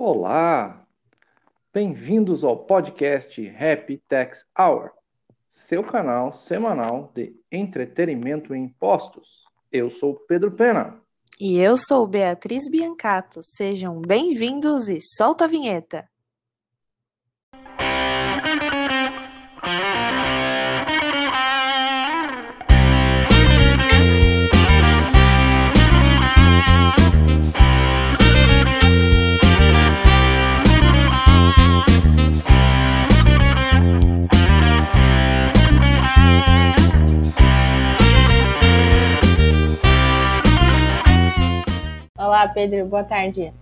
Olá! Bem-vindos ao podcast Happy Tax Hour, seu canal semanal de entretenimento em impostos. Eu sou Pedro Pena. E eu sou Beatriz Biancato. Sejam bem-vindos e solta a vinheta! Olá, Pedro, boa tarde.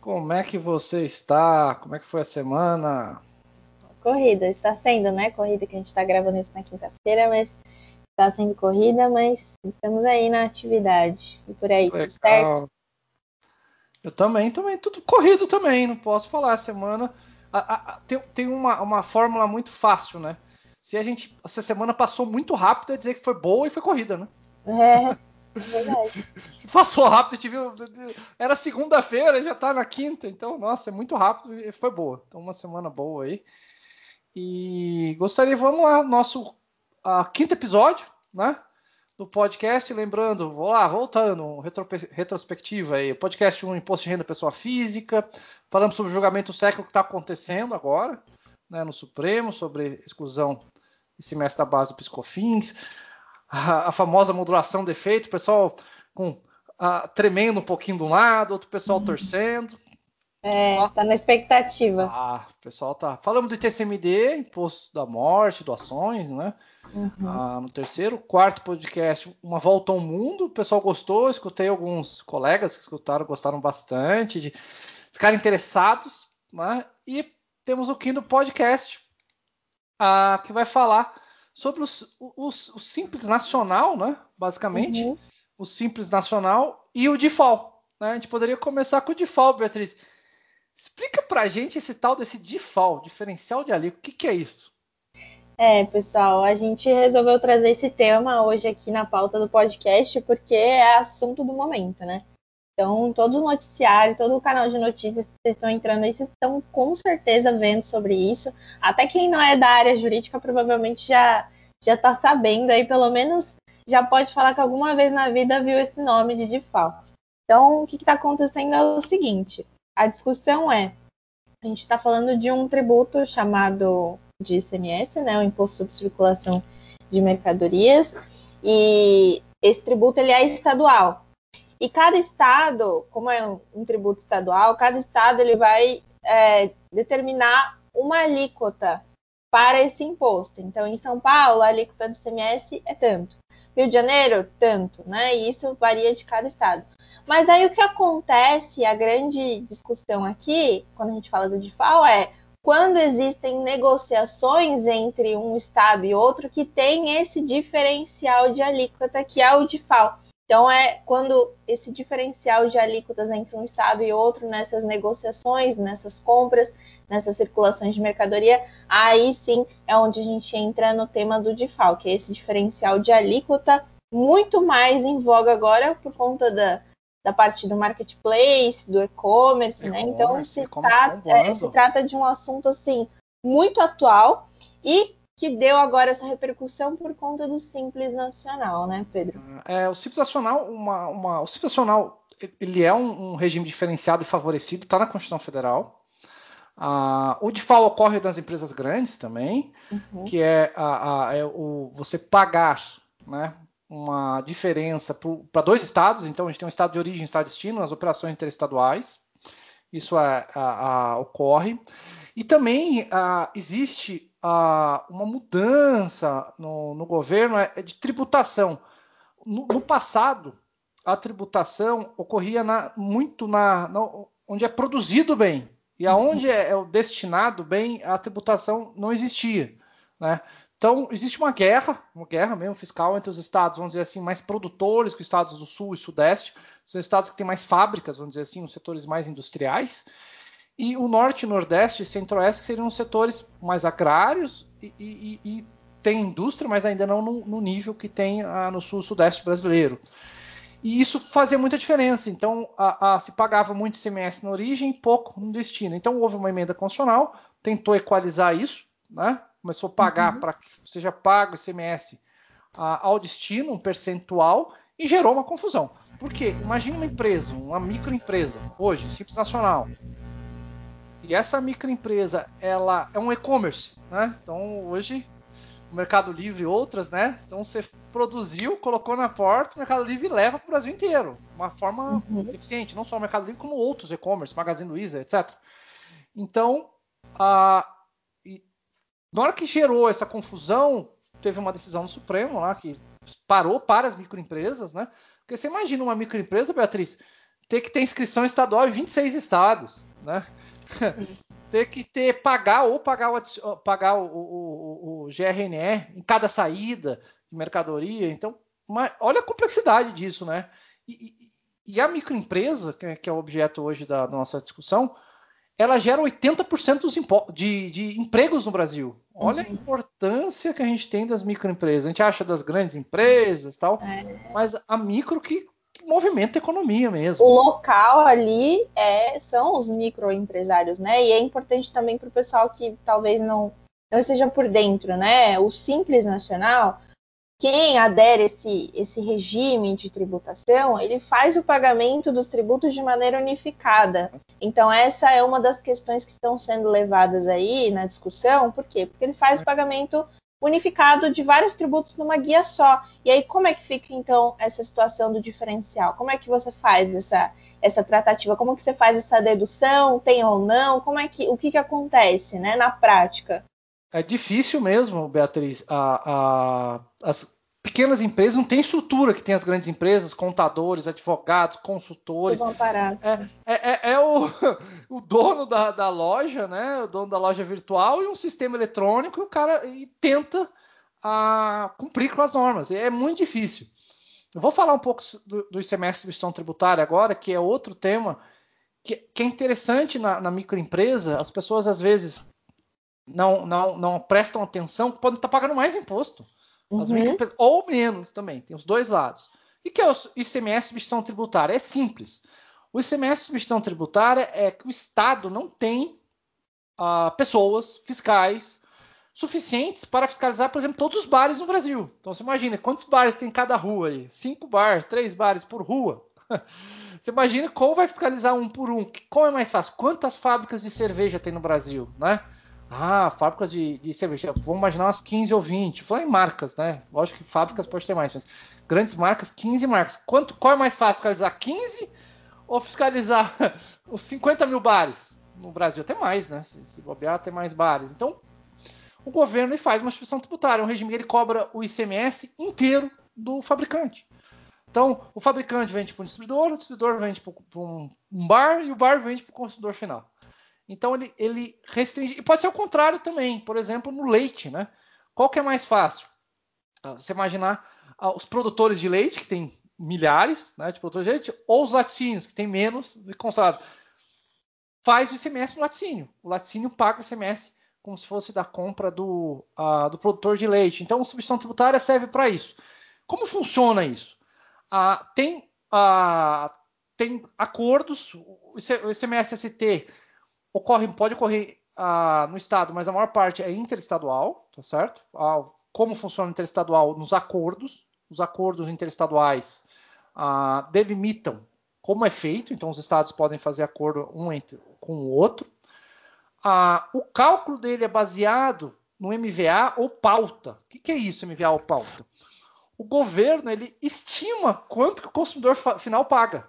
Como é que você está? Como é que foi a semana? Corrida, está sendo, né? Corrida que a gente está gravando isso na quinta-feira, mas está sendo corrida, mas estamos aí na atividade. E por aí, Legal. tudo certo? Eu também, também, tudo corrido também, não posso falar. A semana a, a, tem, tem uma, uma fórmula muito fácil, né? Se a gente. Essa semana passou muito rápido, é dizer que foi boa e foi corrida, né? É. Verdade. Passou rápido, a gente viu. Era segunda-feira, já tá na quinta, então, nossa, é muito rápido e foi boa. Então, uma semana boa aí. E gostaria, vamos lá, nosso a, quinto episódio, né? Do podcast, lembrando, vou lá, voltando, retro, retrospectiva aí, podcast 1, Imposto de Renda Pessoa Física, falamos sobre o julgamento técnico que está acontecendo agora, né, no Supremo, sobre exclusão de semestre da base do Piscofins, a, a famosa modulação de efeito, o pessoal com tremendo um pouquinho de um lado, outro pessoal uhum. torcendo. É, tá na expectativa. Ah, o pessoal tá. Falamos do ITCMD, Imposto da Morte, doações, né? Uhum. Ah, no terceiro, quarto podcast, Uma Volta ao Mundo. O pessoal gostou, escutei alguns colegas que escutaram, gostaram bastante, de ficar interessados, né? E temos o quinto podcast, ah, que vai falar sobre os, os, o Simples Nacional, né? Basicamente, uhum. o Simples Nacional e o default. Né? A gente poderia começar com o default, Beatriz. Explica pra gente esse tal desse default, diferencial de alíquota. O que, que é isso? É, pessoal, a gente resolveu trazer esse tema hoje aqui na pauta do podcast porque é assunto do momento, né? Então, todo o noticiário, todo o canal de notícias que vocês estão entrando aí, vocês estão com certeza vendo sobre isso. Até quem não é da área jurídica provavelmente já já está sabendo aí, pelo menos já pode falar que alguma vez na vida viu esse nome de default. Então, o que está acontecendo é o seguinte: a discussão é, a gente está falando de um tributo chamado de ICMS, né, o Imposto sobre Circulação de Mercadorias, e esse tributo ele é estadual. E cada estado, como é um, um tributo estadual, cada estado ele vai é, determinar uma alíquota para esse imposto. Então, em São Paulo, a alíquota do ICMS é tanto. Rio de Janeiro, tanto, né? E isso varia de cada estado. Mas aí o que acontece, a grande discussão aqui, quando a gente fala do DIFAL, é quando existem negociações entre um estado e outro que tem esse diferencial de alíquota que é o DIFAL. Então, é quando esse diferencial de alíquotas entre um estado e outro, nessas negociações, nessas compras, nessas circulações de mercadoria, aí sim é onde a gente entra no tema do DIFAL, que é esse diferencial de alíquota muito mais em voga agora por conta da, da parte do marketplace, do e-commerce, né? Então se trata, é, se trata de um assunto assim muito atual e que deu agora essa repercussão por conta do Simples Nacional, né, Pedro? É, o Simples Nacional, uma, uma, o Simples Nacional, ele é um, um regime diferenciado e favorecido, está na Constituição Federal. Ah, o default ocorre nas empresas grandes também, uhum. que é, a, a, é, o, você pagar né, uma diferença para dois estados. Então, a gente tem um estado de origem e um estado de destino nas operações interestaduais. Isso é, ocorre. E também existe uma mudança no, no governo é, é de tributação. No, no, passado, a tributação ocorria na, muito na, na, onde é produzido bem. E aonde é, é destinado bem, a tributação não existia. Né? Então, existe uma guerra, uma guerra mesmo fiscal entre os estados, vamos dizer assim, mais produtores que os estados do sul e sudeste. São estados que têm mais fábricas, vamos dizer assim, os setores mais industriais e o norte, nordeste e centro-oeste seriam setores mais agrários e, e, e, tem indústria, mas ainda não no, no nível que tem ah, no sul-sudeste brasileiro. E isso fazia muita diferença. Então, a, a, se pagava muito ICMS na origem e pouco no destino. Então, houve uma emenda constitucional, tentou equalizar isso, né? começou a pagar uhum. para que seja pago ICMS a, ao destino, um percentual, e gerou uma confusão. Por quê? Imagina uma empresa, uma microempresa, hoje, Simples Nacional. E essa microempresa, ela é um e-commerce, né? Então, hoje, o Mercado Livre e outras, né? Então, você produziu, colocou na porta, o Mercado Livre leva para o Brasil inteiro. Uma forma uhum. eficiente, não só o Mercado Livre, como outros e-commerce, Magazine Luiza, etc. Então, a, na hora que gerou essa confusão, teve uma decisão do Supremo lá que parou para as microempresas, né? Porque você imagina uma microempresa, Beatriz, ter que ter inscrição estadual em 26 estados, né? ter que ter pagar ou pagar o, pagar o, o, o, GRNE em cada saída de mercadoria. Então, uma, olha a complexidade disso, né? E, e, a microempresa, que é, que é, o objeto hoje da, da nossa discussão, ela gera 80% dos de, de, empregos no Brasil. Olha uhum. a importância que a gente tem das microempresas. A gente acha das grandes empresas tal, é. mas a micro que, movimenta a economia mesmo. O local ali é, são os microempresários, né? E é importante também para o pessoal que talvez não, não esteja por dentro, né? O Simples Nacional quem adere esse, esse regime de tributação, ele faz o pagamento dos tributos de maneira unificada. Então, essa é uma das questões que estão sendo levadas aí na discussão. Por quê? Porque ele faz o pagamento unificado de vários tributos numa guia só. E aí, como é que fica, então, essa situação do diferencial? Como é que você faz essa, essa tratativa? Como que você faz essa dedução? Tem ou não? Como é que, o que, que acontece né, na prática? É difícil mesmo, Beatriz. A, a, as pequenas empresas não têm estrutura que tem as grandes empresas, contadores, advogados, consultores. É, é, é, é o, o, dono da, da, loja, né? O dono da loja virtual e um sistema eletrônico, e o cara e tenta a, cumprir com as normas. É muito difícil. Eu vou falar um pouco do, do ICMS substituição tributária agora, que é outro tema que, que é interessante na, na microempresa. As pessoas às vezes não, não, não prestam atenção, podem estar pagando mais imposto. Uhum. ou menos também, tem os dois lados. O que é o ICMS substituição tributária? É simples. O ICMS substituição tributária é que o Estado não tem uh, pessoas fiscais suficientes para fiscalizar, por exemplo, todos os bares no Brasil. Então você imagina quantos bares tem em cada rua aí? Cinco bares, três bares por rua. Você imagina como vai fiscalizar um por um? Qual é mais fácil? Quantas fábricas de cerveja tem no Brasil, né? Ah, fábricas de, de cerveja. Vamos imaginar umas 15 ou 20. Falando em marcas, né? Lógico que fábricas pode ter mais, mas grandes marcas, 15 marcas. Quanto, qual é mais fácil, fiscalizar 15 ou fiscalizar os 50 mil bares? No Brasil até mais, né? Se, se bobear, tem mais bares. Então, o governo faz uma instituição tributária, um regime que ele cobra o ICMS inteiro do fabricante. Então, o fabricante vende para o distribuidor, o distribuidor vende para um bar e o bar vende para o consumidor final. Então ele, ele restringe. E pode ser o contrário também, por exemplo, no leite, né? Qual que é mais fácil? Ah, você imaginar ah, os produtores de leite, que tem milhares né, de produtores de leite, ou os laticínios, que tem menos de consagrado. Faz o ICMS no laticínio. O laticínio paga o ICMS como se fosse da compra do, uh, do produtor de leite. Então, a substituição tributária serve para isso. Como funciona isso? Uh, tem, uh, tem acordos, o ICMS-ST ocorre, pode ocorrer ah, no estado, mas a maior parte é interestadual, tá certo? Ah, como funciona o interestadual nos acordos, os acordos interestaduais ah, delimitam como é feito, então os estados podem fazer acordo um entre, com o outro. Ah, o cálculo dele é baseado no MVA ou pauta. O que, que é isso, MVA ou pauta? O governo ele estima quanto que o consumidor final paga.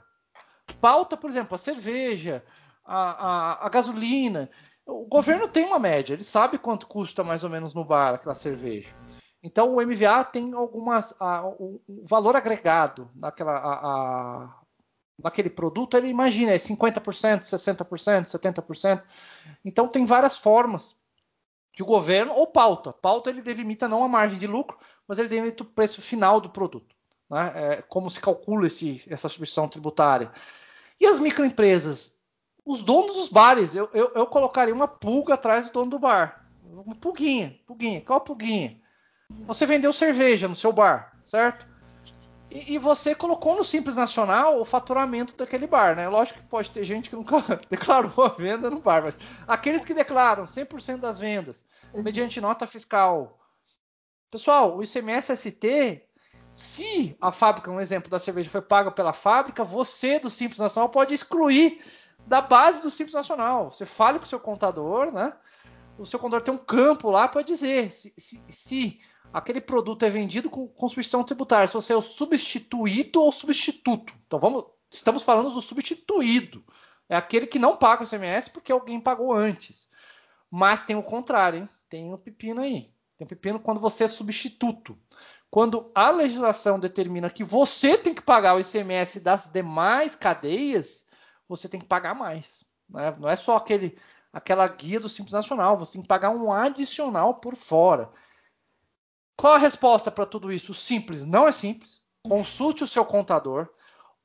Pauta, por exemplo, a cerveja, a, a, a gasolina. O governo tem uma média, ele sabe quanto custa mais ou menos no bar aquela cerveja. Então o MVA tem algumas. A, o, o, valor agregado naquela, a, a, naquele produto, ele imagina, é 50%, 60%, 70%. Então tem várias formas de o governo, ou pauta. Pauta ele delimita não a margem de lucro, mas ele delimita o preço final do produto. Né? É, como se calcula esse, essa substituição tributária. E as microempresas? Os donos dos bares. Eu, eu, eu, colocaria uma pulga atrás do dono do bar. Uma pulguinha, pulguinha. Qual pulguinha? Você vendeu cerveja no seu bar, certo? E, e, você colocou no Simples Nacional o faturamento daquele bar, né? Lógico que pode ter gente que nunca declarou a venda no bar, mas aqueles que declaram 100% das vendas, mediante nota fiscal. Pessoal, o ICMS ST, se a fábrica, um exemplo da cerveja, foi paga pela fábrica, você do Simples Nacional pode excluir da base do Simples Nacional. Você fale com o seu contador, né? O seu contador tem um campo lá para dizer se, se, se aquele produto é vendido com, com substituição tributária, se você é o substituído ou substituto. Então vamos, estamos falando do substituído. É aquele que não paga o ICMS porque alguém pagou antes. Mas tem o contrário, hein? Tem o pepino aí. Tem o pepino quando você é substituto. Quando a legislação determina que você tem que pagar o ICMS das demais cadeias, você tem que pagar mais. Né? Não é só aquele, aquela guia do Simples Nacional, você tem que pagar um adicional por fora. Qual a resposta para tudo isso? Simples, não é simples. Consulte o seu contador.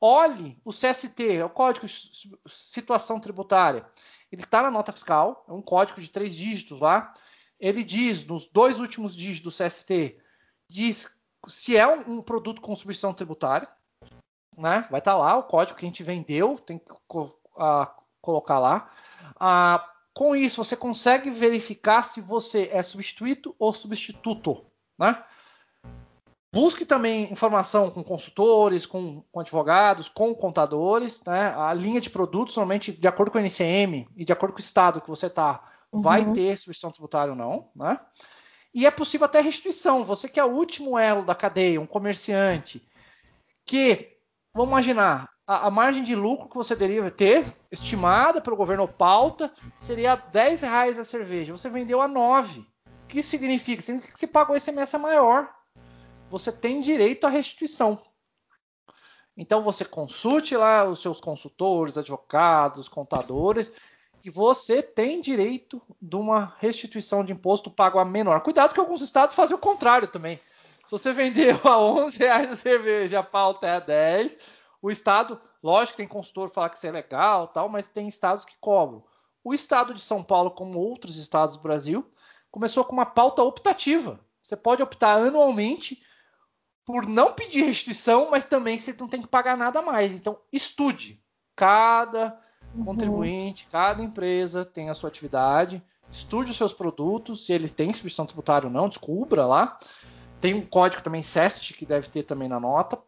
Olhe o CST, o Código Situação Tributária. Ele está na nota fiscal, é um código de três dígitos lá. Ele diz, nos dois últimos dígitos do CST, diz se é um, produto com substituição tributária. Né? Vai estar tá lá o código que a gente vendeu, tem que uh, colocar lá. Uh, com isso, você consegue verificar se você é substituído ou substituto. Né? Busque também informação com consultores, com, com, advogados, com contadores. Né? A linha de produtos, normalmente, de acordo com o NCM e de acordo com o estado que você está, uhum. vai ter substituição tributária ou não. Né? E é possível até restituição. Você que é o último elo da cadeia, um comerciante, que, vamos imaginar, a, a margem de lucro que você deveria ter, estimada pelo governo pauta, seria 10 reais a cerveja. Você vendeu a 9 que isso significa? Significa que se pagou ICMS é maior. Você tem direito à restituição. Então você consulte lá os seus consultores, advogados, contadores, e você tem direito de uma restituição de imposto pago a menor. Cuidado que alguns estados fazem o contrário também. Se você vendeu a 11 reais a cerveja, a pauta é a 10, o estado, lógico tem consultor que fala que isso é legal, tal, mas tem estados que cobram. O estado de São Paulo, como outros estados do Brasil, começou com uma pauta optativa. Você pode optar anualmente por não pedir restituição, mas também você não tem que pagar nada mais. Então, estude. Cada uhum. contribuinte, cada empresa tem a sua atividade. Estude os seus produtos, se eles têm substituição tributária ou não, descubra lá. Tem um código também CEST que deve ter também na nota.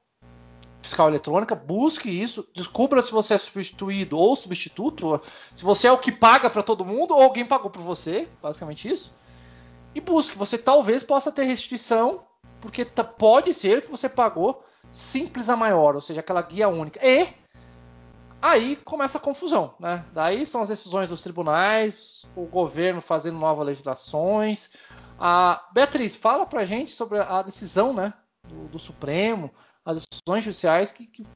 Fiscal eletrônica, busque isso, descubra se você é substituído ou substituto, se você é o que paga para todo mundo ou alguém pagou por você, basicamente isso e busque. Você talvez possa ter restituição, porque pode ser que você pagou simples a maior, ou seja, aquela guia única. E aí começa a confusão, né? Daí são as decisões dos tribunais, o governo fazendo novas legislações. A Beatriz, fala pra gente sobre a decisão, né, do, do Supremo, as decisões judiciais que, que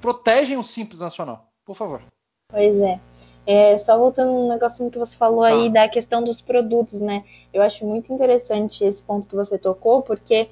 protegem o simples nacional. Por favor. Pois é. é. Só voltando no negocinho que você falou aí da questão dos produtos, né? Eu acho muito interessante esse ponto que você tocou, porque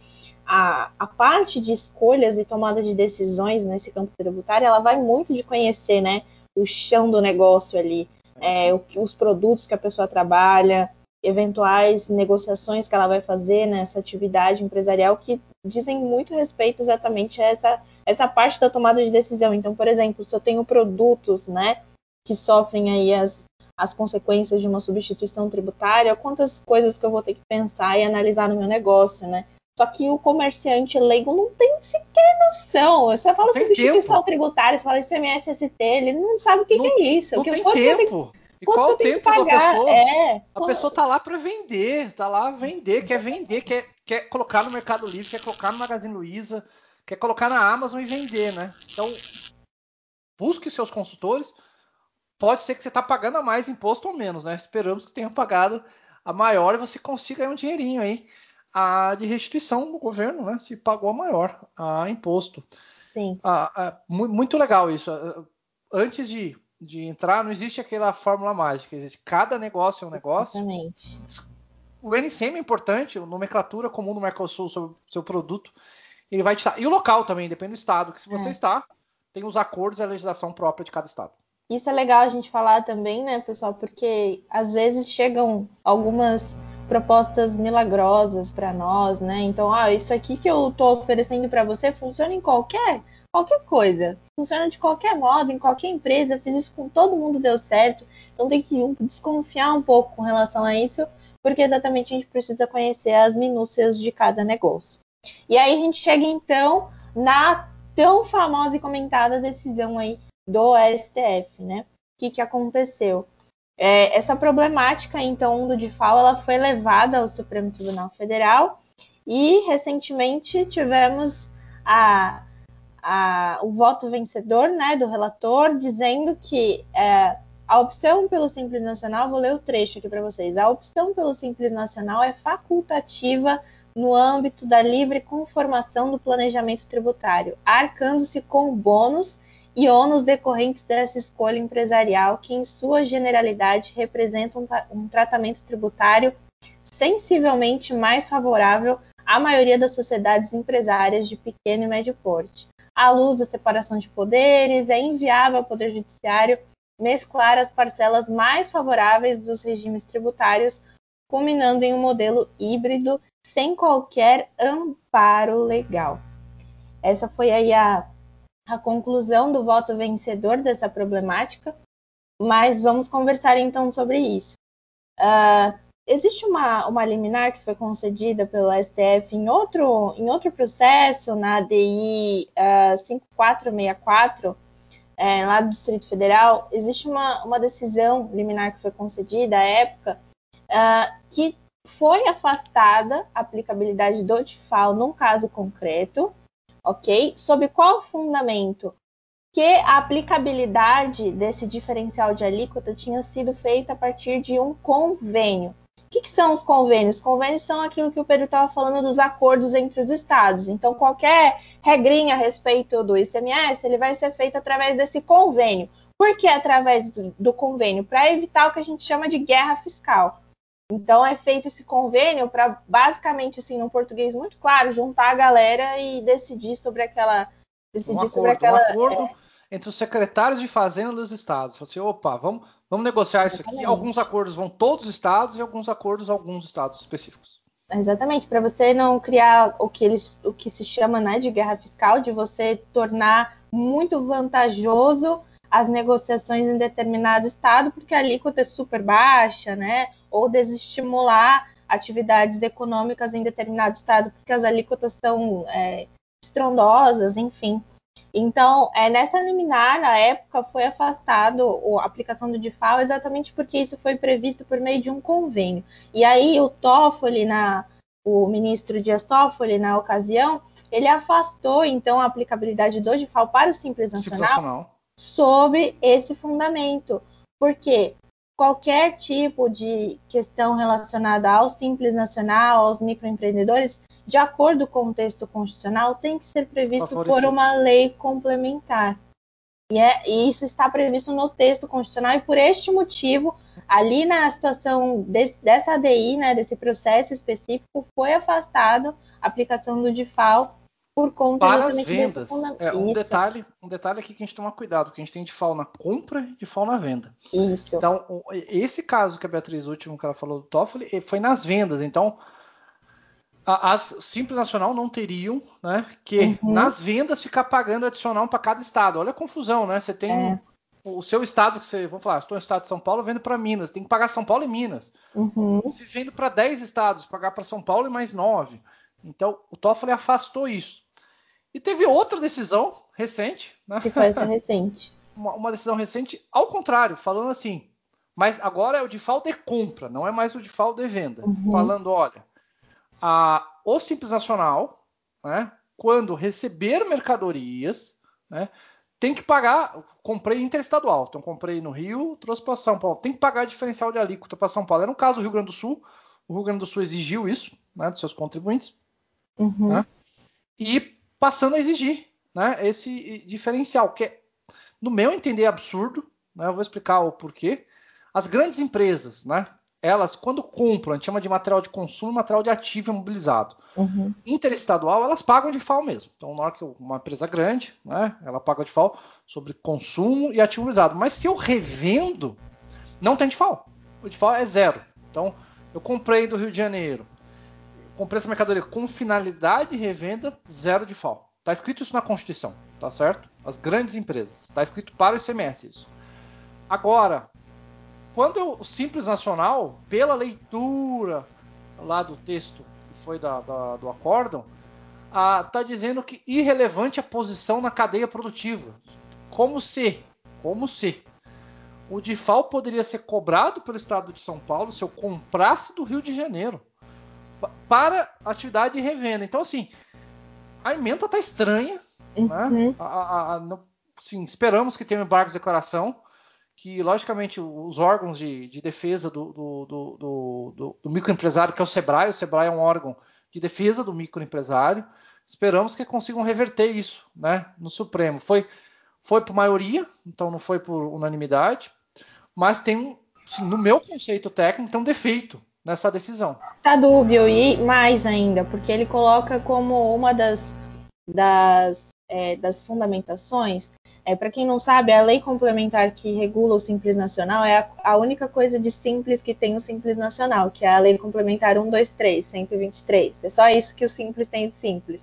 a, a parte de escolhas e tomada de decisões nesse campo tributário, ela vai muito de conhecer, né? O chão do negócio ali, é, o, os produtos que a pessoa trabalha, eventuais negociações que ela vai fazer nessa atividade empresarial que dizem muito respeito exatamente a essa, essa parte da tomada de decisão. Então, por exemplo, se eu tenho produtos, né, que sofrem aí as, as consequências de uma substituição tributária, quantas coisas que eu vou ter que pensar e analisar no meu negócio, né? Só que o comerciante leigo não tem sequer noção. Você fala substituição tempo. tributária, você fala ICMS, ST, ele não sabe o que, não, que é isso. Não tem tempo. E qual o tempo da pessoa? É, a pessoa tá lá para vender, tá lá vender, quer vender, quer, quer colocar no Mercado Livre, quer colocar no Magazine Luiza, quer colocar na Amazon e vender, né? Então, busque seus consultores. Pode ser que você tá pagando a mais imposto ou menos, né? Esperamos que tenha pagado a maior e você consiga um dinheirinho aí a, de restituição do governo, né? Se pagou a maior a imposto. Sim. Ah, muito legal isso. Antes de de entrar, não existe aquela fórmula mágica. Existe cada negócio é um negócio. Exatamente. O NCM é importante, a nomenclatura comum do Mercosul sobre o seu produto, ele vai te estar. E o local também, depende do estado, que se você é. está, tem os acordos e a legislação própria de cada estado. Isso é legal a gente falar também, né, pessoal, porque às vezes chegam algumas propostas milagrosas para nós, né? Então, ah, isso aqui que eu estou oferecendo para você funciona em qualquer qualquer coisa, funciona de qualquer modo, em qualquer empresa, eu fiz isso com todo mundo deu certo. Então tem que desconfiar um pouco com relação a isso, porque exatamente a gente precisa conhecer as minúcias de cada negócio. E aí a gente chega então na tão famosa e comentada decisão aí do STF, né? O que, que aconteceu? É, essa problemática, então, do DIFAL, ela foi levada ao Supremo Tribunal Federal e, recentemente, tivemos a, a, o voto vencedor né, do relator, dizendo que é, a opção pelo Simples Nacional, vou ler o trecho aqui para vocês, a opção pelo Simples Nacional é facultativa no âmbito da livre conformação do planejamento tributário, arcando-se com bônus e ônus decorrentes dessa escolha empresarial, que em sua generalidade representam um, um tratamento tributário sensivelmente mais favorável à maioria das sociedades empresárias de pequeno e médio porte. À luz da separação de poderes, é inviável ao Poder Judiciário mesclar as parcelas mais favoráveis dos regimes tributários, culminando em um modelo híbrido sem qualquer amparo legal. Essa foi aí a a conclusão do voto vencedor dessa problemática, mas vamos conversar então sobre isso. Uh, existe uma, uma liminar que foi concedida pelo STF em outro, em outro processo, na ADI uh, 5464, é, lá do Distrito Federal, existe uma, uma decisão liminar que foi concedida à época uh, que foi afastada a aplicabilidade do TIFAL num caso concreto, ok? Sob qual fundamento? Que a aplicabilidade desse diferencial de alíquota tinha sido feita a partir de um convênio. O que, que são os convênios? Os convênios são aquilo que o Pedro estava falando dos acordos entre os estados. Então, qualquer regrinha a respeito do ICMS, ele vai ser feito através desse convênio. Por que através do, do convênio? Para evitar o que a gente chama de guerra fiscal. Então é feito esse convênio para basicamente, assim, num português muito claro, juntar a galera e decidir sobre aquela. Decidir um acordo, sobre aquela. Um acordo é... entre os secretários de fazenda dos estados. Assim, opa, vamos, vamos negociar isso aqui. Alguns acordos vão todos os estados e alguns acordos alguns estados específicos. Exatamente, para você não criar o que, eles, o que se chama né, de guerra fiscal, de você tornar muito vantajoso as negociações em determinado estado, porque a alíquota é super baixa, né? Ou desestimular atividades econômicas em determinado estado, porque as alíquotas são é, estrondosas, enfim. Então, é, nessa liminar, na época, foi afastado a aplicação do DIFAL exatamente porque isso foi previsto por meio de um convênio. E aí o Toffoli, na, o ministro Dias Toffoli, na ocasião, ele afastou, então, a aplicabilidade do DIFAL para o Simples Nacional, Simples Nacional sobre esse fundamento, porque qualquer tipo de questão relacionada ao simples nacional, aos microempreendedores, de acordo com o texto constitucional, tem que ser previsto por uma lei complementar. E, é, e, isso está previsto no texto constitucional, e por este motivo, ali na situação desse, dessa ADI, né, desse processo específico, foi afastado a aplicação do DIFAL por conta para as vendas. É, um detalhe, um detalhe aqui que a gente toma cuidado, que a gente tem de FAO na compra e de FAO na venda. Isso. Então, esse caso que a Beatriz último que ela falou do Toffoli foi nas vendas. Então, as Simples Nacional não teriam, né, que uhum. nas vendas ficar pagando adicional para cada estado. Olha a confusão, né? Você tem é. o seu estado que você, vamos falar, estou no estado de São Paulo, vendo para Minas, tem que pagar São Paulo e Minas. Uhum. Se vendo para 10 estados, pagar para São Paulo e mais 9. Então, o Toffoli afastou isso. E teve outra decisão recente, né? Que foi essa recente. uma, uma, decisão recente, ao contrário, falando assim, mas agora é o default de compra, não é mais o default de venda. Uhum. Falando, olha, a, o Simples Nacional, né, quando receber mercadorias, né, tem que pagar. Comprei interestadual, então comprei no Rio, trouxe para São Paulo. Tem que pagar diferencial de alíquota para São Paulo. Era no caso do Rio Grande do Sul, o Rio Grande do Sul exigiu isso, né, dos seus contribuintes. Uhum. Né, e passando a exigir né, esse diferencial, que é, no meu entender, absurdo. Né, eu vou explicar o porquê. As grandes empresas, né, elas, quando compram, a gente chama de material de consumo material de ativo imobilizado. Uhum. Interestadual, elas pagam de FAO mesmo. Então, na hora que uma empresa grande, né, ela paga de FAO sobre consumo e ativo imobilizado. Mas se eu revendo, não tem de FAO. O de FAO é zero. Então, Eu comprei do Rio de Janeiro. Comprei essa mercadoria com finalidade de revenda, zero de FAO. Está escrito isso na Constituição, tá certo? As grandes empresas. Está escrito para o ICMS isso. Agora, quando eu, o Simples Nacional, pela leitura lá do texto que foi da, da, do acórdão, está dizendo que irrelevante a posição na cadeia produtiva. Como se, como se o DIFAL poderia ser cobrado pelo Estado de São Paulo se eu comprasse do Rio de Janeiro para atividade de revenda. Então, assim, a emenda está estranha. Né? Uhum. Né? A, a, a, sim, esperamos que tenha um embargo de declaração, que, logicamente, os órgãos de, de defesa do, do, do, do, microempresário, que é o SEBRAE, o SEBRAE é um órgão de defesa do microempresário, esperamos que consigam reverter isso né, no Supremo. Foi, foi por maioria, então não foi por unanimidade, mas tem, assim, no meu conceito técnico, tem um defeito nessa decisão. Tá dúbio e mais ainda, porque ele coloca como uma das, das, é, das fundamentações. É, Para quem não sabe, a lei complementar que regula o Simples Nacional é a, a, única coisa de simples que tem o Simples Nacional, que é a lei complementar 123, 123. É só isso que o Simples tem de simples.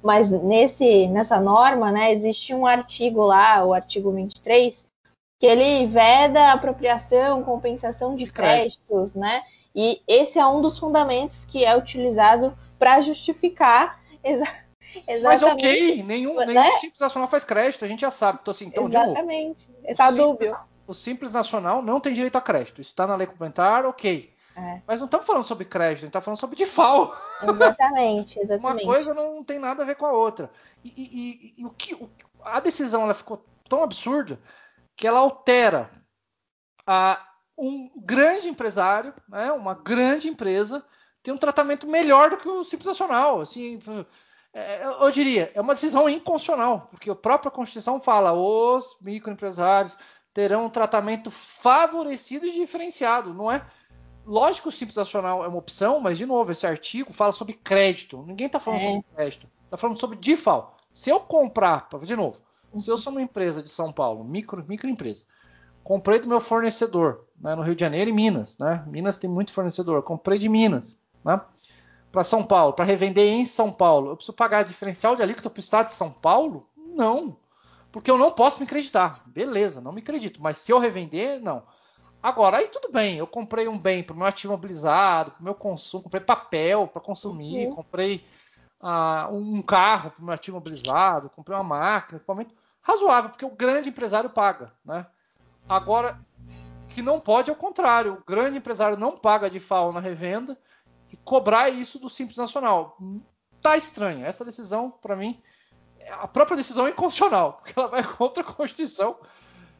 Mas nesse, nessa norma, né, existe um artigo lá, o artigo 23, que ele veda apropriação, compensação de créditos, né? E esse é um dos fundamentos que é utilizado para justificar. Mas ok, nenhum, né? nenhum simples nacional faz crédito, a gente já sabe. Então, assim, então, exatamente. Está dúbio. O simples nacional não tem direito a crédito. Isso está na lei complementar, ok. É. Mas não estamos falando sobre crédito, a gente está falando sobre default. Exatamente, exatamente. Uma coisa não tem nada a ver com a outra. E, e, e, e o que, o, a decisão ela ficou tão absurda que ela altera a, um grande empresário, né, uma grande empresa, tem um tratamento melhor do que o Simples Nacional. Assim, eu diria, é uma decisão inconstitucional, porque a própria Constituição fala os microempresários terão um tratamento favorecido e diferenciado. Não é lógico que o Simples Nacional é uma opção, mas de novo, esse artigo fala sobre crédito. Ninguém está falando é. sobre crédito, está falando sobre default. Se eu comprar, de novo, se eu sou uma empresa de São Paulo, micro, microempresa, comprei do meu fornecedor, né, no Rio de Janeiro e Minas, né? Minas tem muito fornecedor, comprei de Minas, né? Para São Paulo, para revender em São Paulo, eu preciso pagar diferencial de alíquota para o estado de São Paulo? Não, porque eu não posso me acreditar. Beleza, não me acredito, mas se eu revender, não. Agora, aí tudo bem, eu comprei um bem para o meu ativo mobilizado, para o meu consumo, comprei papel para consumir, uhum. comprei uh, um carro para o meu ativo mobilizado, comprei uma máquina, equipamento razoável, porque o grande empresário paga, né? Agora, que não pode, ao contrário, o grande empresário não paga de FAO na revenda cobrar isso do Simples Nacional. Tá estranho. Essa decisão, para mim, a própria decisão é inconstitucional, porque ela vai contra a Constituição.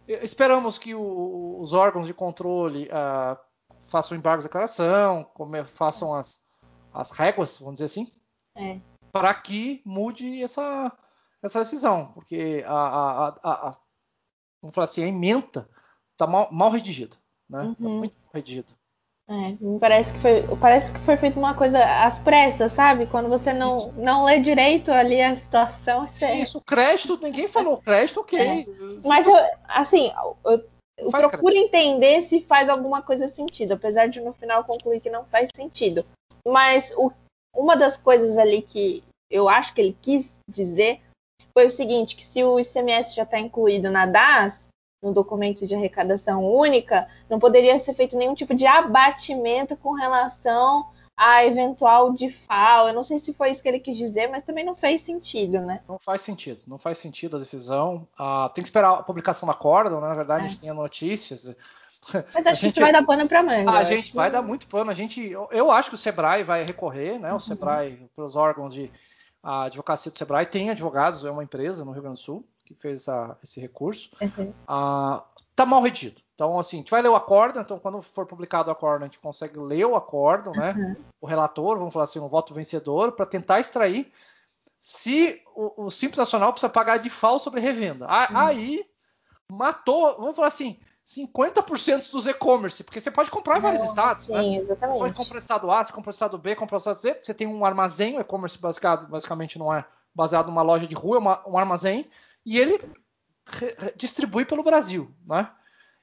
Esperamos que o, os órgãos de controle uh, façam embargos de declaração, façam as, as réguas, vamos dizer assim, é. para que mude essa, essa decisão, porque a, a, a, a vamos falar assim, a emenda tá mal, mal redigido, né? Tá uhum. Tá muito redigido. É, parece que foi, parece que foi feita uma coisa às pressas, sabe? Quando você não, não lê direito ali a situação, você... Isso, crédito, ninguém falou crédito, ok. É. Mas eu, assim, eu, eu procuro crédito. entender se faz alguma coisa sentido, apesar de no final concluir que não faz sentido. Mas o, uma das coisas ali que eu acho que ele quis dizer foi o seguinte, que se o ICMS já está incluído na DAS, no documento de arrecadação única, não poderia ser feito nenhum tipo de abatimento com relação a eventual DIFAL. Eu não sei se foi isso que ele quis dizer, mas também não fez sentido, né? Não faz sentido, não faz sentido a decisão. Ah, tem que esperar a publicação da corda, né? na verdade é. a gente tem notícias. Mas acho gente, que isso vai dar pano para manga. A gente vai dar muito pano. A gente, eu, eu, acho que o Sebrae vai recorrer, né? O uhum. Sebrae, para os órgãos de a advocacia do Sebrae, tem advogados, é uma empresa no Rio Grande do Sul que fez essa, esse recurso, uhum. uh, tá mal redigido. Então, assim, a gente vai ler o acórdão, então quando for publicado o acórdão, a gente consegue ler o acórdão, né? Uhum. O relator, vamos falar assim, um voto vencedor, para tentar extrair se o, o, Simples Nacional precisa pagar de FAO sobre revenda. uhum. Aí matou, vamos falar assim, 50% dos e-commerce, porque você pode comprar em vários é, estados. Sim, né? exatamente. Você pode comprar o estado A, você compra o estado B, compra o estado C, você tem um armazém, o e-commerce basicamente não é baseado numa loja de rua, é uma, um armazém, e ele distribui pelo Brasil, né?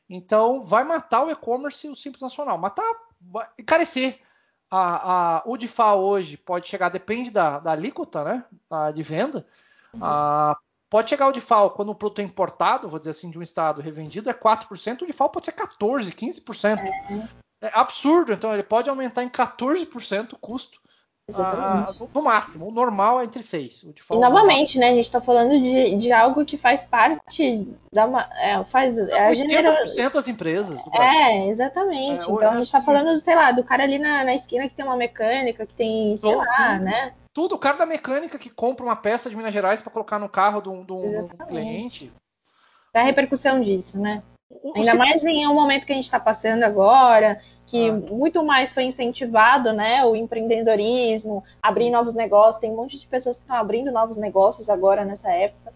Então vai matar o e-commerce o Simples Nacional. Matar encarecer. A, a, o DIFA hoje pode chegar, depende da, da alíquota né, de venda, uhum. a, pode chegar o DIFAL quando o produto é importado, vou dizer assim, de um estado revendido, é 4%, o DIFAL pode ser 14%, 15%. É. é absurdo, então ele pode aumentar em 14% o custo ah, no máximo. O normal é entre seis. e novamente, né? A gente está falando de, de algo que faz parte da. É, faz, é a genera... das empresas. é, exatamente. É, então a gente está falando, sei lá, do cara ali na, na esquina que tem uma mecânica, que tem, sei Todo, lá, né? Tudo, o cara da mecânica que compra uma peça de Minas Gerais para colocar no carro de um, cliente. É a repercussão disso, né? Ainda mais em um momento que a gente está passando agora, que ah. muito mais foi incentivado, né, o empreendedorismo, abrir novos negócios. Tem um monte de pessoas que estão abrindo novos negócios agora nessa época.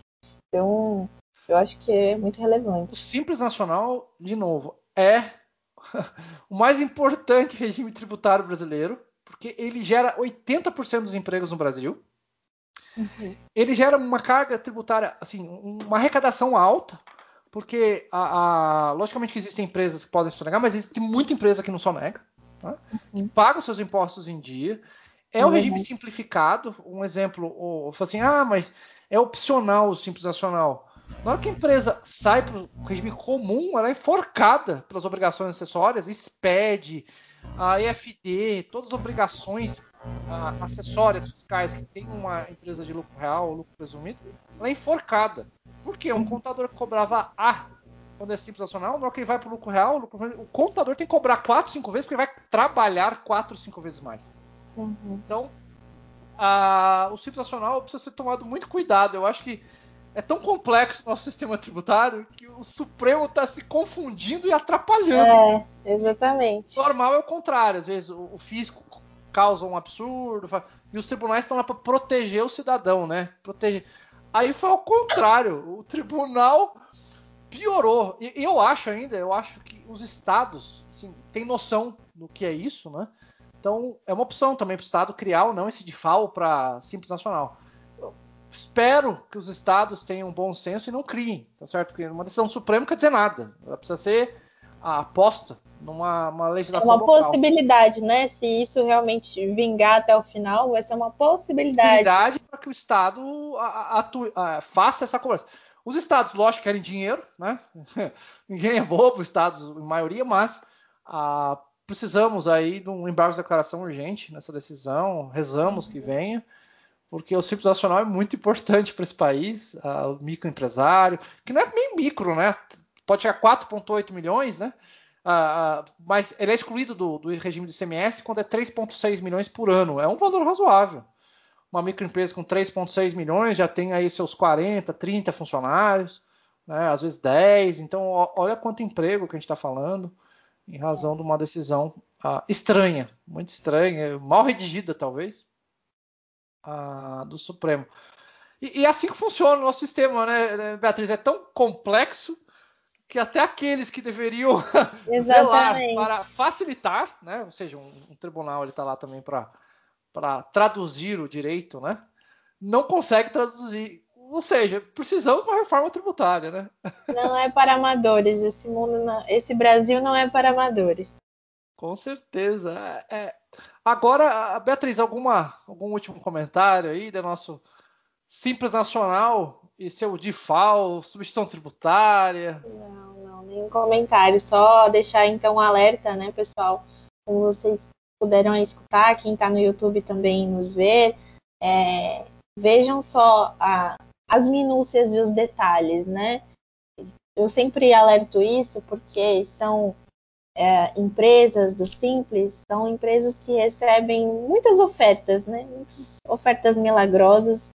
Então, eu acho que é muito relevante. O Simples Nacional, de novo, é o mais importante regime tributário brasileiro, porque ele gera 80% dos empregos no Brasil. Uhum. Ele gera uma carga tributária, assim, uma arrecadação alta, porque, a, a, logicamente que existem empresas que podem sonegar, mas existe muita empresa que não sonega, tá? uhum. paga os seus impostos em dia. É um uhum. regime simplificado. Um exemplo, ou, assim, ah, mas é opcional o Simples Nacional. Na hora que a empresa sai para o regime comum, ela é enforcada pelas obrigações acessórias, SPED, a EFD, todas as obrigações uh, acessórias fiscais que tem uma empresa de lucro real ou lucro presumido, ela é enforcada. Por quê? Um contador que cobrava A quando é simples nacional, na hora que ele vai para o lucro real, o, lucro, o contador tem que cobrar 4, 5 vezes, porque ele vai trabalhar 4, 5 vezes mais. Uhum. Então, a, o simples nacional precisa ser tomado muito cuidado. Eu acho que é tão complexo o nosso sistema tributário que o Supremo está se confundindo e atrapalhando. É, exatamente. Normal é o contrário. Às vezes o, o fisco causa um absurdo e os tribunais estão lá para proteger o cidadão, né? Proteger. Aí foi ao contrário. O tribunal piorou. E eu acho ainda, eu acho que os estados assim, têm noção do que é isso, né? Então é uma opção também para o estado criar ou não esse DIFAL para Simples Nacional espero que os estados tenham bom senso e não criem, tá certo? Porque uma decisão do Supremo quer dizer nada. Ela precisa ser a aposta numa uma legislação. É uma local. possibilidade, né? Se isso realmente vingar até o final, vai ser uma possibilidade. Possibilidade para que o Estado atue, faça essa conversa. Os estados, lógico, querem dinheiro, né? Ninguém é bobo, os estados, em maioria, mas ah, precisamos aí de um embargo de declaração urgente nessa decisão. Rezamos uhum. que venha porque o Simples Nacional é muito importante para esse país, uh, o microempresário, que não é nem micro, né? Pode chegar a 4,8 milhões, né? Uh, uh, mas ele é excluído do, do regime do ICMS quando é 3,6 milhões por ano. É um valor razoável. Uma microempresa com 3,6 milhões já tem aí seus 40, 30 funcionários, né? às vezes 10. Então, olha quanto emprego que a gente está falando, em razão de uma decisão estranha, muito estranha, mal redigida, talvez do Supremo. E, e, é assim que funciona o nosso sistema, né, Beatriz? É tão complexo que até aqueles que deveriam velar para facilitar, né? Ou seja, um, um tribunal ele está lá também para traduzir o direito, né? Não consegue traduzir. Ou seja, precisamos de uma reforma tributária, né? Não é para amadores. Esse mundo, não, esse Brasil não é para amadores. Com certeza. É, é Agora, Beatriz, alguma, algum último comentário aí do nosso Simples Nacional e seu DIFAL, substituição tributária? Não, não, nenhum comentário. Só deixar então um alerta, né, pessoal? Como vocês puderam escutar, quem está no YouTube também nos ver, é, vejam só a, as minúcias e os detalhes, né? Eu sempre alerto isso porque são é, empresas do Simples são empresas que recebem muitas ofertas, né? Muitas ofertas milagrosas.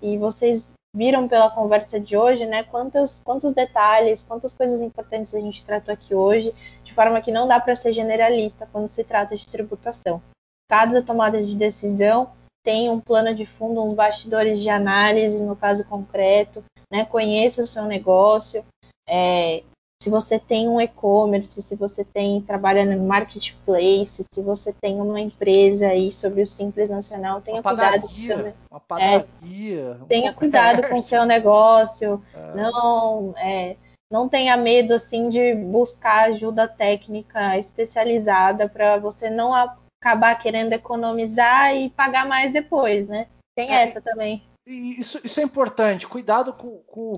E vocês viram pela conversa de hoje, né? Quantos, quantos detalhes, quantas coisas importantes a gente tratou aqui hoje, de forma que não dá para ser generalista quando se trata de tributação. Cada tomada de decisão tem um plano de fundo, uns bastidores de análise, no caso concreto, né? Conheça o seu negócio, é, se você tem um e-commerce, se você tem trabalha no marketplace, se você tem uma empresa aí sobre o Simples Nacional, tenha cuidado com o seu uma padaria, é, tenha cuidado com o seu negócio, é. não é, não tenha medo assim de buscar ajuda técnica especializada para você não acabar querendo economizar e pagar mais depois, né? Tem é, essa também. Isso, isso, é importante. Cuidado com, com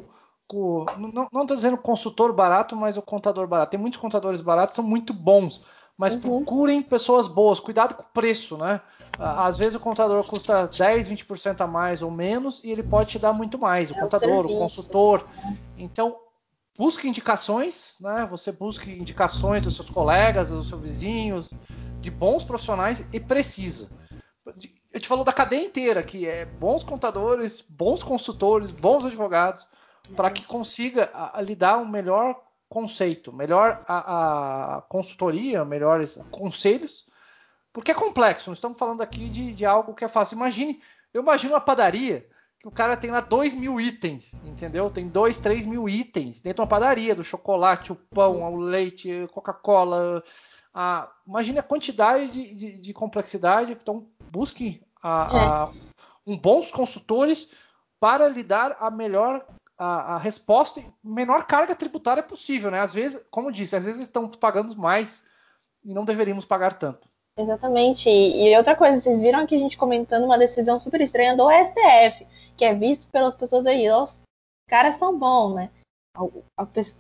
não estou dizendo consultor barato, mas o contador barato. Tem muitos contadores baratos, são muito bons, mas uhum. procurem pessoas boas. Cuidado com o preço, né? Às vezes o contador custa 10, 20% a mais ou menos e ele pode te dar muito mais. O é contador, o, o consultor. Então, busque indicações, né? Você busque indicações dos seus colegas, dos seus vizinhos, de bons profissionais e precisa. Eu te falo da cadeia inteira, que é bons contadores, bons consultores, bons advogados, para que consiga a, a, lhe dar um melhor conceito, melhor a, a, consultoria, melhores conselhos, porque é complexo. Não estamos falando aqui de, de algo que é fácil. Imagine, eu imagino uma padaria que o cara tem lá dois mil itens, entendeu? Tem dois, três mil itens dentro de uma padaria, do chocolate, o pão, o leite, Coca-Cola. A... Imagine a quantidade de, de, de complexidade. Então, busque a, a, um bons consultores para lhe dar a melhor a, a, resposta menor carga tributária possível, né? Às vezes, como disse, às vezes estão pagando mais e não deveríamos pagar tanto. Exatamente. E, outra coisa, vocês viram aqui a gente comentando uma decisão super estranha do STF, que é visto pelas pessoas aí, os caras são bons, né?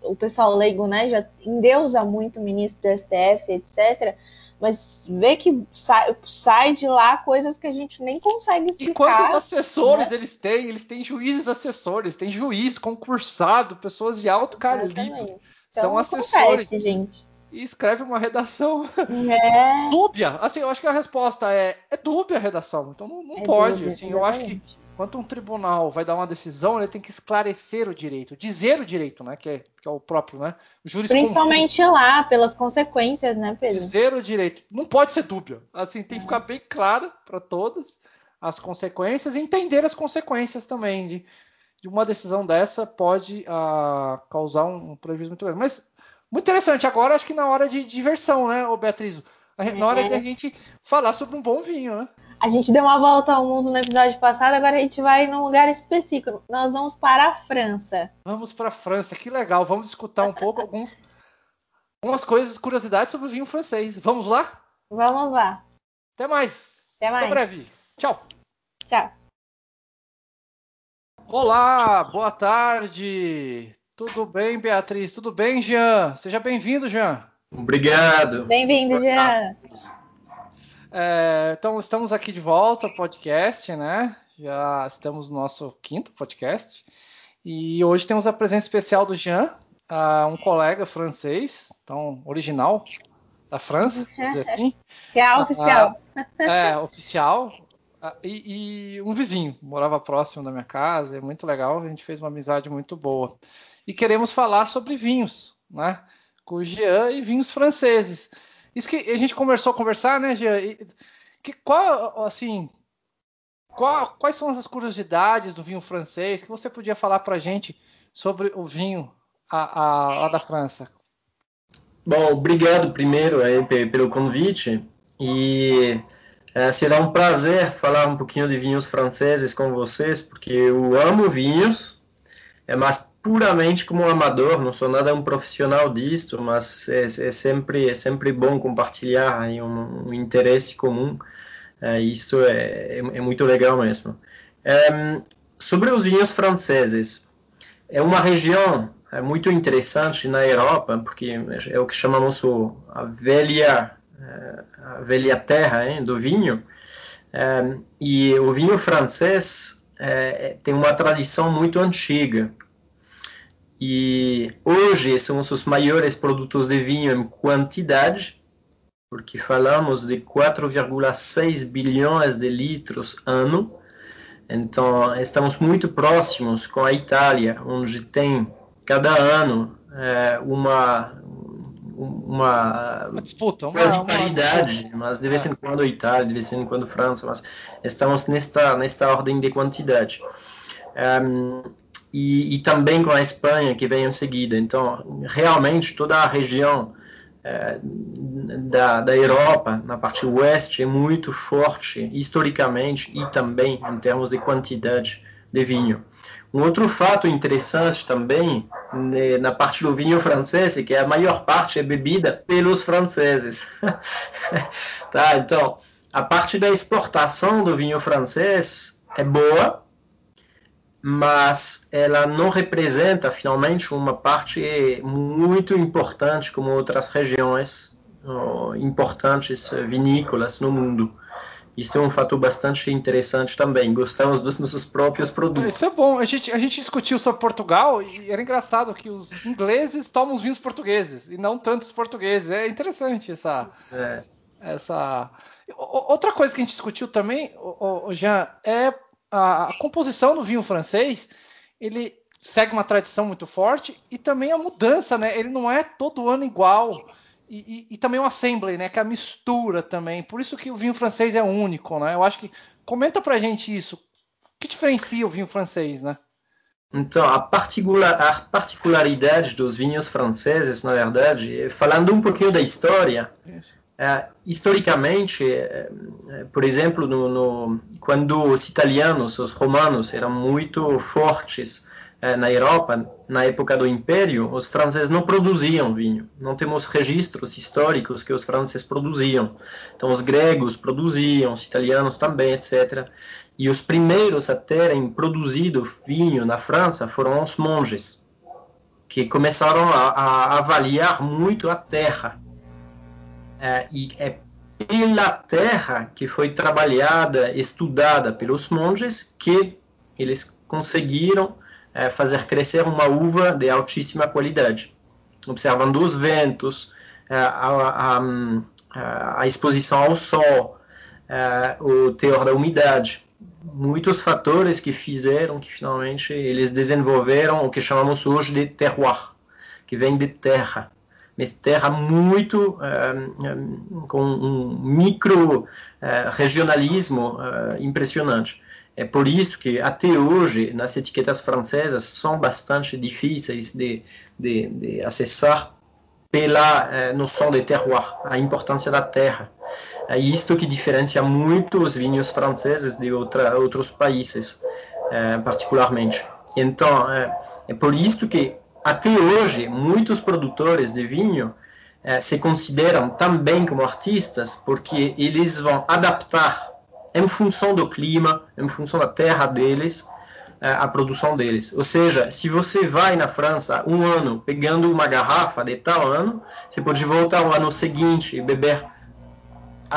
O pessoal leigo, né, já endeusa muito o ministro do STF, etc. Mas vê que sai, sai de lá coisas que a gente nem consegue explicar. E quantos assessores né? eles têm? Eles têm juízes assessores, tem juiz concursado, pessoas de alto calibre. Então, São assessores. Acontece, gente e escreve uma redação é. dúbia. Assim, eu acho que a resposta é é dúbia a redação. Então não, não é pode. Dúbia, assim, eu acho que quando um tribunal vai dar uma decisão, ele tem que esclarecer o direito, dizer o direito, né? Que é, que é o próprio, né? O Principalmente lá, pelas consequências, né, Pedro? Dizer o direito. Não pode ser dúbia. Assim, tem que ficar bem claro para todas as consequências e entender as consequências também de, de uma decisão dessa pode uh, causar um, um prejuízo muito grande. Mas muito interessante. Agora acho que na hora de diversão, né, ô Beatriz? Na hora de a gente falar sobre um bom vinho, né? A gente deu uma volta ao mundo no episódio passado, agora a gente vai num lugar específico. Nós vamos para a França. Vamos para a França, que legal. Vamos escutar um pouco alguns, algumas coisas, curiosidades sobre o vinho francês. Vamos lá? Vamos lá. Até mais. Até mais. Até breve. Tchau. Tchau. Olá, boa tarde. Tudo bem, Beatriz? Tudo bem, Jean? Seja bem-vindo, Jean. Obrigado. Bem-vindo, Jean. É, então, estamos aqui de volta ao podcast, né? Já estamos no nosso quinto podcast. E hoje temos a presença especial do Jean, um colega francês, então, original da França, dizer assim. É oficial. é, oficial. E, e, um vizinho, morava próximo da minha casa, é muito legal, a gente fez uma amizade muito boa e queremos falar sobre vinhos, né? Com o Jean e vinhos franceses. Isso que a gente a conversar, né? E, que, qual, assim, qual, quais são as curiosidades do vinho francês que você podia falar para gente sobre o vinho a, a, lá da França? Bom, obrigado primeiro aí, pelo convite e é, será um prazer falar um pouquinho de vinhos franceses com vocês, porque eu amo vinhos, é, mas puramente como amador, não sou nada um profissional disto, mas é, é sempre é sempre bom compartilhar aí um, um interesse comum. É, isto é, é, é, muito legal mesmo. É, sobre os vinhos franceses, é uma região é muito interessante na Europa, porque é o que chamamos o, a velha é, a velha terra hein, do vinho. e o vinho francês tem uma tradição muito antiga. E hoje somos os maiores produtores de vinho em quantidade, porque falamos de 4,6 bilhões de litros ano. Então, estamos muito próximos com a Itália, onde tem cada ano é, uma uma, uma disputa, uma, quase paridade, mas de vez em quando Itália, de vez em quando França, mas estamos nesta nesta ordem de quantidade. Um, e, e, também com a Espanha que vem em seguida. Então, realmente toda a região é, da, da Europa, na parte oeste, é muito forte historicamente e também em termos de quantidade de vinho. Um outro fato interessante também né, na parte do vinho francês é que a maior parte é bebida pelos franceses. tá, então, a parte da exportação do vinho francês é boa, mas ela não representa finalmente uma parte muito importante como outras regiões importantes vinícolas no mundo. Isso é um fator bastante interessante também. Gostamos dos nossos próprios produtos. Isso é bom. A gente, a gente discutiu sobre Portugal e era engraçado que os ingleses tomam os vinhos portugueses e não tantos portugueses. É interessante essa. É. essa... Outra coisa que a gente discutiu também, Jean, é a, composição do vinho francês, ele segue uma tradição muito forte e também a mudança, né? Ele não é todo ano igual. E, e, e, também o assembly, né? Que é a mistura também. Por isso que o vinho francês é único, né? Eu acho que comenta pra gente isso. O que diferencia o vinho francês, né? Então, a, particular, a particularidade dos vinhos franceses, na verdade, falando um pouquinho da história, é, historicamente, é, é, por exemplo, no, no, quando os italianos, os romanos, eram muito fortes na Europa, na época do Império, os franceses não produziam vinho. Não temos registros históricos que os franceses produziam. Então, os gregos produziam, os italianos também, etc. E os primeiros a terem produzido vinho na França foram os monges, que começaram a, a avaliar muito a terra é, e é pela terra que foi trabalhada, estudada pelos monges, que eles conseguiram é, fazer crescer uma uva de altíssima qualidade, observando os ventos, é, a, a, a, exposição ao sol, é, o teor da umidade, muitos fatores que fizeram que finalmente eles desenvolveram o que chamamos hoje de terroir, que vem de terra mas terra muito uh, com um micro uh, regionalismo uh, impressionante. É por isso que até hoje nas etiquetas francesas são bastante difíceis de, de, de acessar pela noção de terroir, a importância da terra. É isto que diferencia muito os vinhos franceses de outra, outros países, particularmente. Então, é por isso que até hoje, muitos produtores de vinho eh, se consideram também como artistas porque eles vão adaptar em função do clima, em função da terra deles, eh, a produção deles. Ou seja, se você vai na França um ano pegando uma garrafa de tal ano, você pode voltar no ano seguinte e beber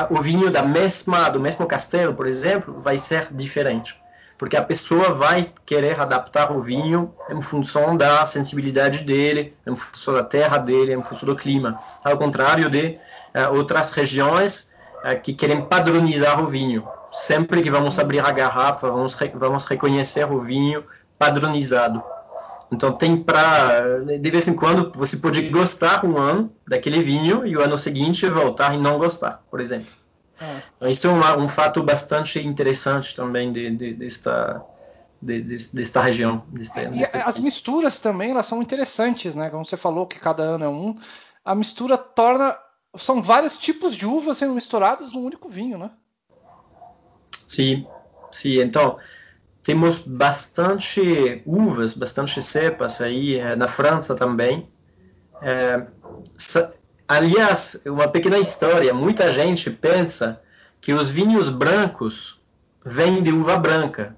o vinho da mesma do mesmo castelo, por exemplo, vai ser diferente porque a pessoa vai querer adaptar o vinho em função da sensibilidade dele, em função da terra dele, em função do clima. Ao contrário de uh, outras regiões uh, que querem padronizar o vinho. Sempre que vamos abrir a garrafa, vamos, re vamos reconhecer o vinho padronizado. Então tem para de vez em quando você pode gostar um ano daquele vinho e o ano seguinte voltar e não gostar, por exemplo. É. Então, isso é um, um, fato bastante interessante também de, de, desta, de, desta região. Desta, e as misturas também elas são interessantes, né? Como você falou que cada ano é um, a mistura torna são vários tipos de uvas sendo misturados num único vinho, né? Sim, sim. Então temos bastante uvas, bastante cepas aí eh, na França também. É, Aliás, uma pequena história: muita gente pensa que os vinhos brancos vêm de uva branca.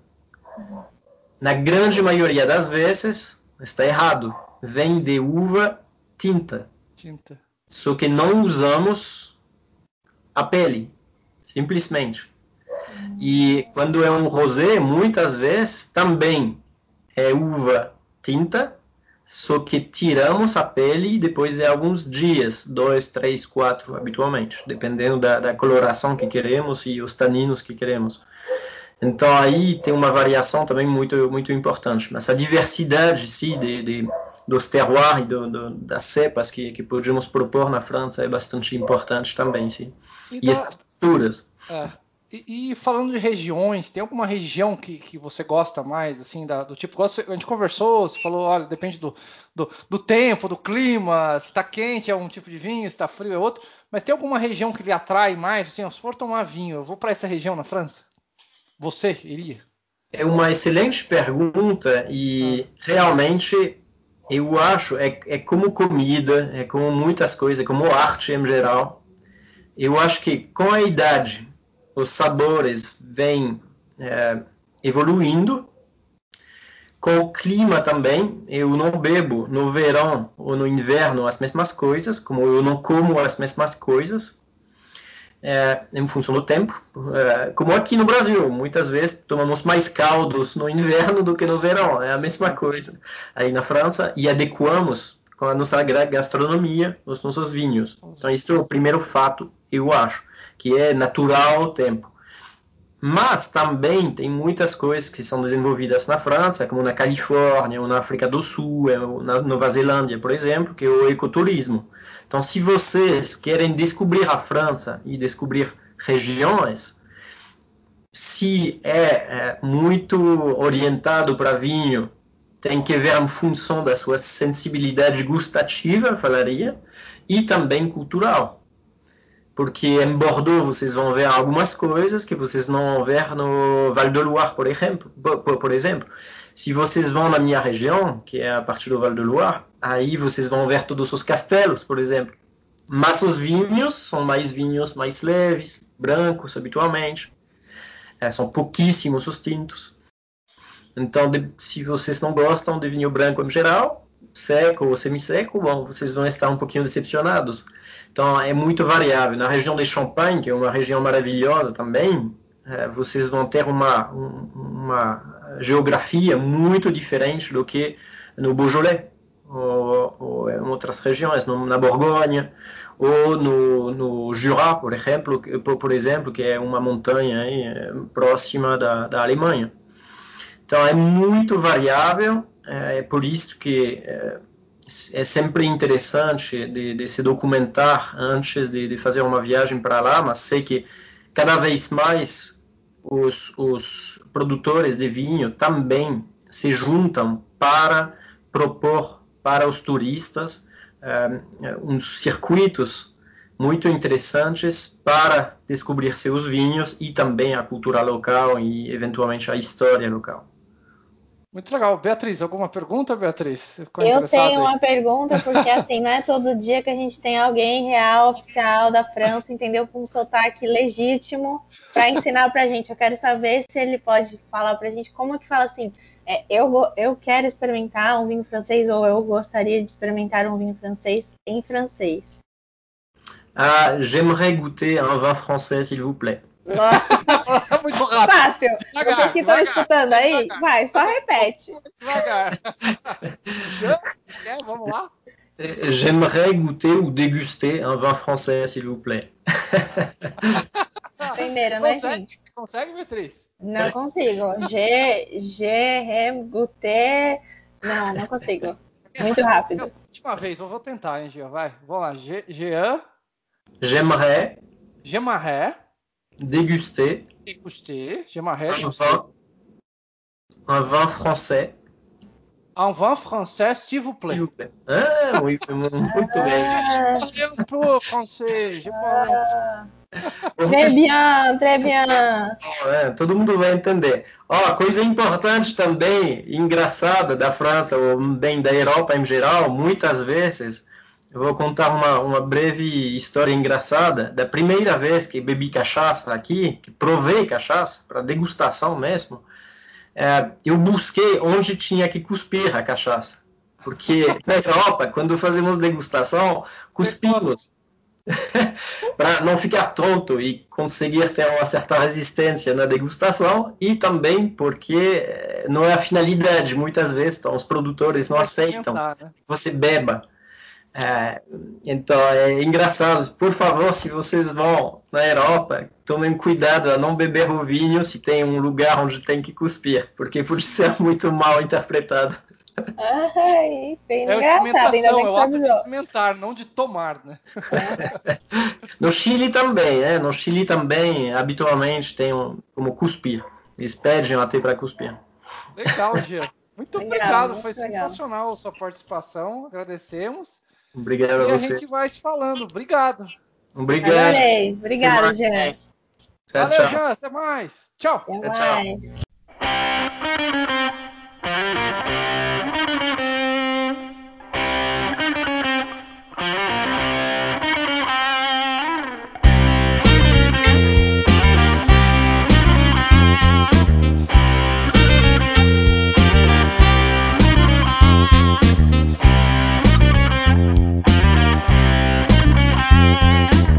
Na grande maioria das vezes, está errado. Vem de uva tinta. Tinta. Só que não usamos a pele, simplesmente. E quando é um rosé, muitas vezes também é uva tinta, só que tiramos a pele depois de alguns dias, dois, três, quatro, habitualmente, dependendo da, da coloração que queremos e os taninos que queremos. Então aí tem uma variação também muito muito importante. Mas a diversidade sim, de, de dos terroirs e do, do, das cepas que, que podemos propor na França é bastante importante também, sim. E, e da... essas texturas. É. E, falando de regiões, tem alguma região que, que você gosta mais, assim, da, do tipo, a gente conversou, você falou, olha, depende do, do, do tempo, do clima, se está quente é um tipo de vinho, se está frio é outro, mas tem alguma região que lhe atrai mais, assim, se for tomar vinho, eu vou para essa região na França? Você iria? é uma excelente pergunta e realmente eu acho é, é como comida, é como muitas coisas, é como arte em geral. Eu acho que com a idade os sabores vêm é, evoluindo, com o clima também. Eu não bebo no verão ou no inverno as mesmas coisas, como eu não como as mesmas coisas é, em função do tempo. É, como aqui no Brasil, muitas vezes tomamos mais caldos no inverno do que no verão, é a mesma coisa. Aí na França, e adequamos com a nossa gastronomia os nossos vinhos. Então, isso é o primeiro fato, eu acho, que é natural o tempo. Mas também tem muitas coisas que são desenvolvidas na França, como na Califórnia, ou na África do Sul, ou na Nova Zelândia, por exemplo, que é o ecoturismo. Então, se vocês querem descobrir a França e descobrir regiões, se é, é muito orientado para vinho, tem que ver em função da sua sensibilidade gustativa, falaria, e também cultural. Porque em Bordeaux vocês vão ver algumas coisas que vocês não vão ver no Val de Loire, por exemplo. Por, por exemplo. Se vocês vão na minha região, que é a partir do Val de Loire, aí vocês vão ver todos os castelos, por exemplo. Mas os vinhos são mais vinhos mais leves, brancos habitualmente. É, são pouquíssimos os tintos. Então, de, se vocês não gostam de vinho branco em geral, seco ou semi-seco, bom, vocês vão estar um pouquinho decepcionados. Então, é muito variável. Na região de Champagne, que é uma região maravilhosa também, é, vocês vão ter uma, uma geografia muito diferente do que no Beaujolais ou, ou em outras regiões, na Borgonha ou no, no, Jura, por exemplo, por, exemplo, que é uma montanha aí, é, próxima da, da, Alemanha. Então é muito variável, é, é por isso que é, é sempre interessante de, de, se documentar antes de, de, fazer uma viagem para lá, mas sei que cada vez mais os, os produtores de vinho também se juntam para propor para os turistas uh, uns circuitos muito interessantes para descobrir seus vinhos e também a cultura local e eventualmente a história local. Muito legal. Beatriz, alguma pergunta, Beatriz? Eu tenho uma pergunta, porque assim, não é todo dia que a gente tem alguém real, oficial da França, entendeu? Com um sotaque legítimo para ensinar pra gente. Eu quero saber se ele pode falar pra gente como que fala assim, é, eu, eu quero experimentar um vinho francês ou eu gostaria de experimentar um vinho francês em francês. Ah, j'aimerais goûter un vin français, s'il vous plaît. Nossa, muito rápido. Fácil. Devagar, Vocês que estão escutando aí, devagar. vai, só repete. Devagar. vamos lá. J'aimerais goûter ou déguster un vin français, s'il vous plaît. Primeiro, né, consegue, gente? Consegue, Beatriz? Não consigo. G, G, Guté. Não, não consigo. Muito rápido. Última vez, eu vou tentar, hein, Gia. Vai, vamos lá. Jean. J'aimerais. J'aimerais. Déguster. Déguster. J'aimerais déguster. Un vin français. Un vin français, s'il vous plaît. S'il vous plaît. Ah, oui, muito bem. Ah. Je parle un peu français. Je parle... Très bien, très bien. É, todo mundo vai entender. Ó, coisa importante também, engraçada da França, ou bem da Europa em geral, muitas vezes, eu vou contar uma, uma breve história engraçada. Da primeira vez que bebi cachaça aqui, que provei cachaça, para degustação mesmo, é, eu busquei onde tinha que cuspir a cachaça. Porque na Europa, quando fazemos degustação, cuspimos para não ficar tonto e conseguir ter uma certa resistência na degustação e também porque eh, não é a finalidade muitas vezes então os produtores não aceitam né? que você beba é, então é engraçado por favor se vocês vão na Europa tomem cuidado a não beber o vinho se tem um lugar onde tem que cuspir porque pode ser muito mal interpretado Ai, é engraçado, ainda bem que é de experimentar, não de tomar, né? no Chile também, né? No Chile também, habitualmente, tem um, como cuspir. Eles pedem até para cuspir. Legal, Gia. Muito legal, obrigado, muito foi legal. sensacional a sua participação, agradecemos. Obrigado e a você. E a gente vai se falando. Obrigado. Obrigado. Adorei. Obrigado, Jean. Valeu, Jean. Até mais. Tchau. Até mais. Tchau. Música